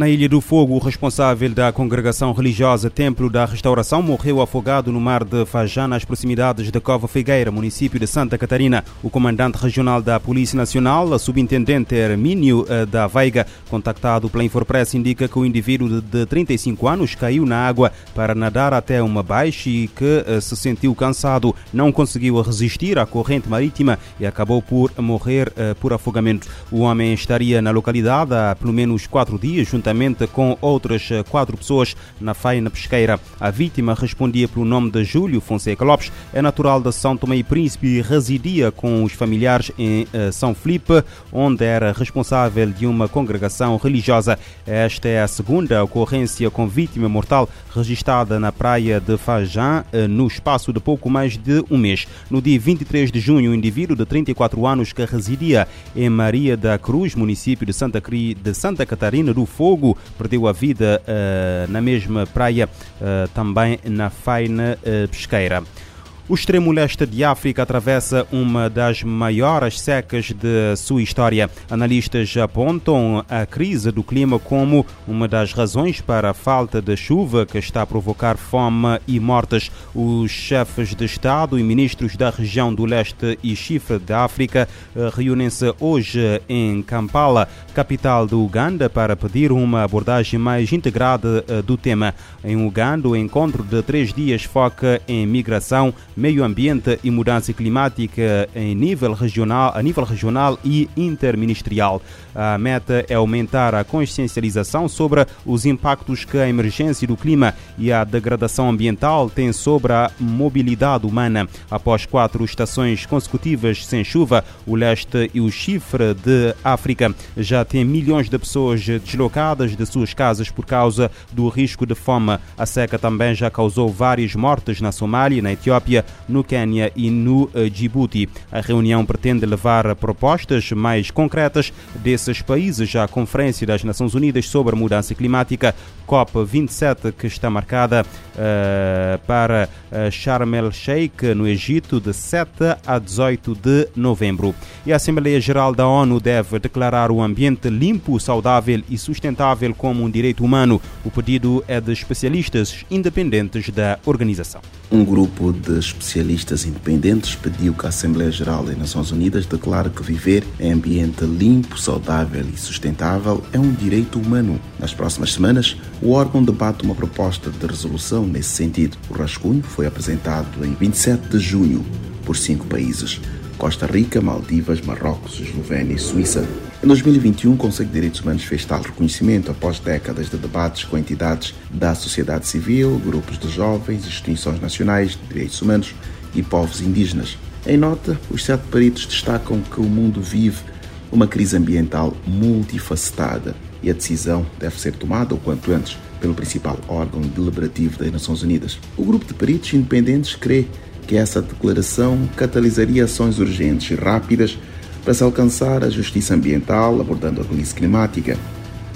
Na Ilha do Fogo, o responsável da congregação religiosa Templo da Restauração morreu afogado no mar de Fajã, nas proximidades de Cova Figueira, município de Santa Catarina. O comandante regional da Polícia Nacional, subintendente Hermínio eh, da Veiga, contactado pela Infopress, indica que o indivíduo de 35 anos caiu na água para nadar até uma baixa e que eh, se sentiu cansado, não conseguiu resistir à corrente marítima e acabou por morrer eh, por afogamento. O homem estaria na localidade há pelo menos quatro dias, juntamente com outras eh, quatro pessoas na faina pesqueira. A vítima respondia pelo nome de Júlio Fonseca Lopes, é natural de São Tomé e Príncipe e residia com os familiares em eh, São Felipe, onde era responsável de uma congregação religiosa. Esta é a segunda ocorrência com vítima mortal registrada na praia de Fajã eh, no espaço de pouco mais de um mês. No dia 23 de junho, um indivíduo de 34 anos que residia em Maria da Cruz, município de Santa, Cri... de Santa Catarina do Fogo, perdeu a vida uh, na mesma praia, uh, também na faina uh, pesqueira. O extremo leste de África atravessa uma das maiores secas de sua história. Analistas apontam a crise do clima como uma das razões para a falta de chuva que está a provocar fome e mortes. Os chefes de Estado e ministros da região do leste e chifre da África reúnem-se hoje em Kampala, capital do Uganda, para pedir uma abordagem mais integrada do tema. Em Uganda, o encontro de três dias foca em migração, meio ambiente e mudança climática em nível regional, a nível regional e interministerial. A meta é aumentar a consciencialização sobre os impactos que a emergência do clima e a degradação ambiental têm sobre a mobilidade humana. Após quatro estações consecutivas sem chuva, o leste e o chifre de África já têm milhões de pessoas deslocadas de suas casas por causa do risco de fome. A seca também já causou várias mortes na Somália, na Etiópia, no Quênia e no Djibouti. A reunião pretende levar propostas mais concretas desses países à Conferência das Nações Unidas sobre a Mudança Climática, COP27, que está marcada uh, para uh, Sharm el-Sheikh, no Egito, de 7 a 18 de novembro. E a Assembleia Geral da ONU deve declarar o ambiente limpo, saudável e sustentável como um direito humano. O pedido é de especialistas independentes da organização. Um grupo de especialistas independentes pediu que a Assembleia Geral das Nações Unidas declare que viver em ambiente limpo, saudável e sustentável é um direito humano. Nas próximas semanas, o órgão debate uma proposta de resolução nesse sentido. O rascunho foi apresentado em 27 de junho por cinco países: Costa Rica, Maldivas, Marrocos, Eslovénia e Suíça. Em 2021, o Conselho de Direitos Humanos fez tal reconhecimento após décadas de debates com entidades da sociedade civil, grupos de jovens, instituições nacionais de direitos humanos e povos indígenas. Em nota, os sete peritos destacam que o mundo vive uma crise ambiental multifacetada e a decisão deve ser tomada o quanto antes pelo principal órgão deliberativo das Nações Unidas. O grupo de peritos independentes crê que essa declaração catalisaria ações urgentes e rápidas para se alcançar a justiça ambiental, abordando a crise climática,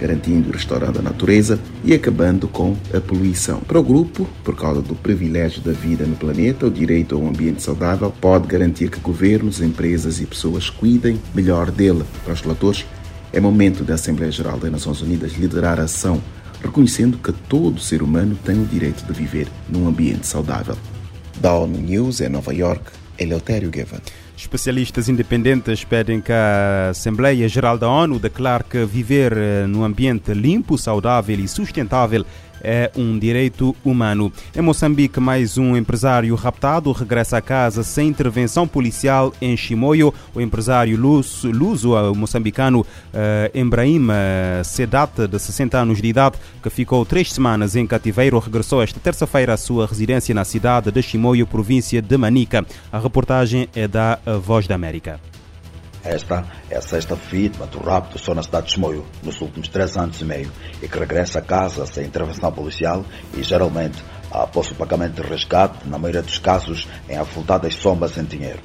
garantindo e restaurando a natureza e acabando com a poluição. Para o grupo, por causa do privilégio da vida no planeta, o direito a um ambiente saudável pode garantir que governos, empresas e pessoas cuidem melhor dele. Para os relatores, é momento da Assembleia Geral das Nações Unidas liderar a ação, reconhecendo que todo ser humano tem o direito de viver num ambiente saudável. Da ONU News em Nova York, Eleutério Guevara. Especialistas independentes pedem que a Assembleia Geral da ONU declare que viver num ambiente limpo, saudável e sustentável é um direito humano. Em Moçambique, mais um empresário raptado regressa a casa sem intervenção policial em Chimoio. O empresário luso, luso moçambicano uh, Embraim Sedat, de 60 anos de idade, que ficou três semanas em cativeiro, regressou esta terça-feira à sua residência na cidade de Chimoio, província de Manica. A reportagem é da Voz da América. Esta é a sexta vítima do rapto só na cidade de Chimoio nos últimos três anos e meio e que regressa a casa sem intervenção policial e geralmente após o pagamento de resgate, na maioria dos casos em avultadas sombras em dinheiro.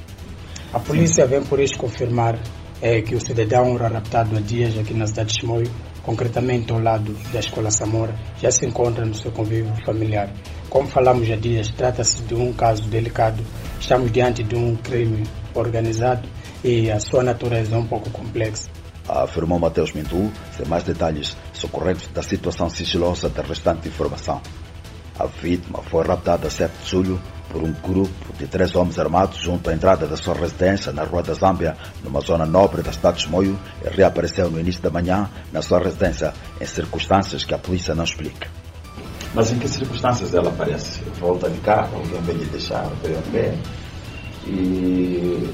A polícia vem por isso confirmar é, que o cidadão raptado há dias aqui na cidade de Chimoio, concretamente ao lado da Escola Samora, já se encontra no seu convívio familiar. Como falamos há dias, trata-se de um caso delicado. Estamos diante de um crime organizado e a sua natureza é um pouco complexa. afirmou Mateus Mintu, sem mais detalhes socorrentes da situação sigilosa da restante informação. A vítima foi raptada a 7 de julho por um grupo de três homens armados junto à entrada da sua residência na Rua da Zâmbia, numa zona nobre da cidade de Moio, e reapareceu no início da manhã na sua residência em circunstâncias que a polícia não explica. Mas em que circunstâncias ela aparece? Volta de carro, alguém vem lhe deixar, veio a pé? E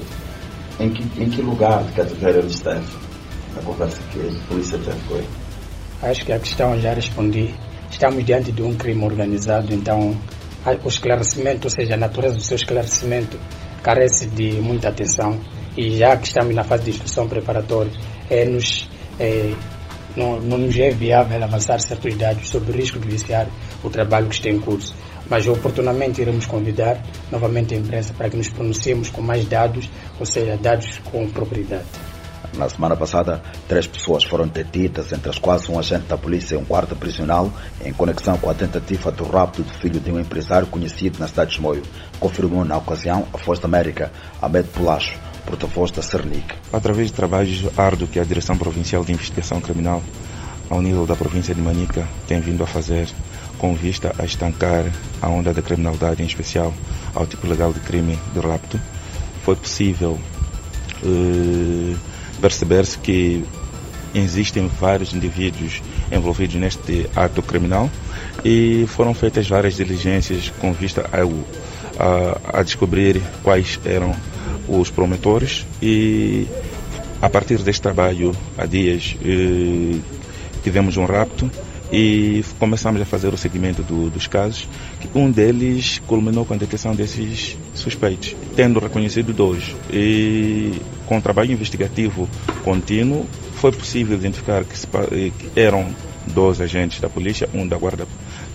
em que, em que lugar de cativeiro ele esteve? Na conversa que a polícia com ele? Acho que a questão já respondi. Estamos diante de um crime organizado, então o esclarecimento, ou seja, a natureza do seu esclarecimento, carece de muita atenção e já que estamos na fase de instrução preparatória, é, nos, é, não, não nos é viável avançar certos dados sobre o risco de viciar o trabalho que está em curso. Mas oportunamente iremos convidar novamente a imprensa para que nos pronunciemos com mais dados, ou seja, dados com propriedade. Na semana passada, três pessoas foram detidas, entre as quais um agente da polícia e um guarda prisional, em conexão com a tentativa do rapto do filho de um empresário conhecido na cidade de Moio, confirmou na ocasião a Força da América, Ahmed Pulacho, porta-voz da Cernic. Através de trabalhos árduos que a Direção Provincial de Investigação Criminal, ao nível da província de Manica, tem vindo a fazer, com vista a estancar a onda da criminalidade, em especial ao tipo legal de crime do rapto, foi possível uh, perceber-se que existem vários indivíduos envolvidos neste ato criminal e foram feitas várias diligências com vista ao, a, a descobrir quais eram os promotores e a partir deste trabalho há dias eh, tivemos um rapto e começamos a fazer o seguimento do, dos casos, que um deles culminou com a detecção desses suspeitos, tendo reconhecido dois. E com o trabalho investigativo contínuo, foi possível identificar que, eh, que eram dois agentes da polícia, um da guarda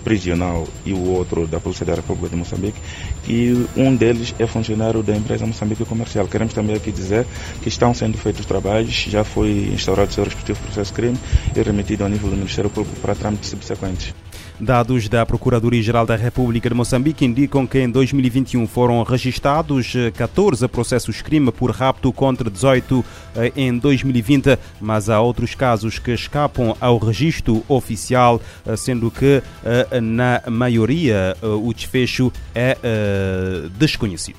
prisional e o outro da Polícia da República de Moçambique, e um deles é funcionário da empresa Moçambique Comercial. Queremos também aqui dizer que estão sendo feitos trabalhos, já foi instaurado o seu respectivo processo de crime e remetido ao nível do Ministério Público para trâmites subsequentes. Dados da Procuradoria-Geral da República de Moçambique indicam que em 2021 foram registados 14 eh, processos crime por rapto contra 18 eh, em 2020, mas há outros casos que escapam ao registro oficial, eh, sendo que na maioria o desfecho é desconhecido.